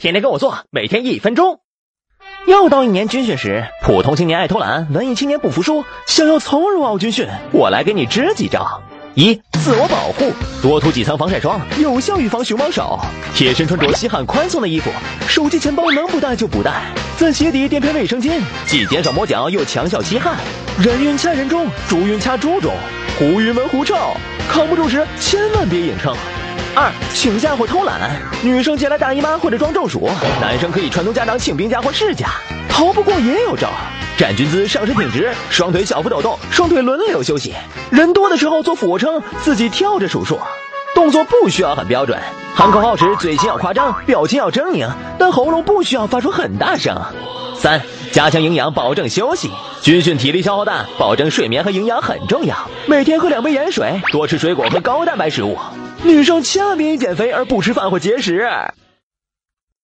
天天跟我做，每天一分钟。又到一年军训时，普通青年爱偷懒，文艺青年不服输，想要从容熬军训，我来给你支几招。一、自我保护，多涂几层防晒霜，有效预防熊猫手。贴身穿着吸汗宽松的衣服，手机、钱包能不带就不带，在鞋底垫片卫生巾，既减少磨脚又强效吸汗。人匀掐人中，猪匀掐猪中，狐与门狐臭，扛不住时千万别硬撑。二、请假或偷懒，女生借来大姨妈或者装中暑，男生可以传宗家长请病假或事假。逃不过也有招，站军姿，上身挺直，双腿小幅抖动，双腿轮流休息。人多的时候做俯卧撑，自己跳着数数，动作不需要很标准。喊口号时嘴型要夸张，表情要狰狞，但喉咙不需要发出很大声。三、加强营养，保证休息。军训体力消耗大，保证睡眠和营养很重要。每天喝两杯盐水，多吃水果和高蛋白食物。女生千万别因减肥而不吃饭或节食。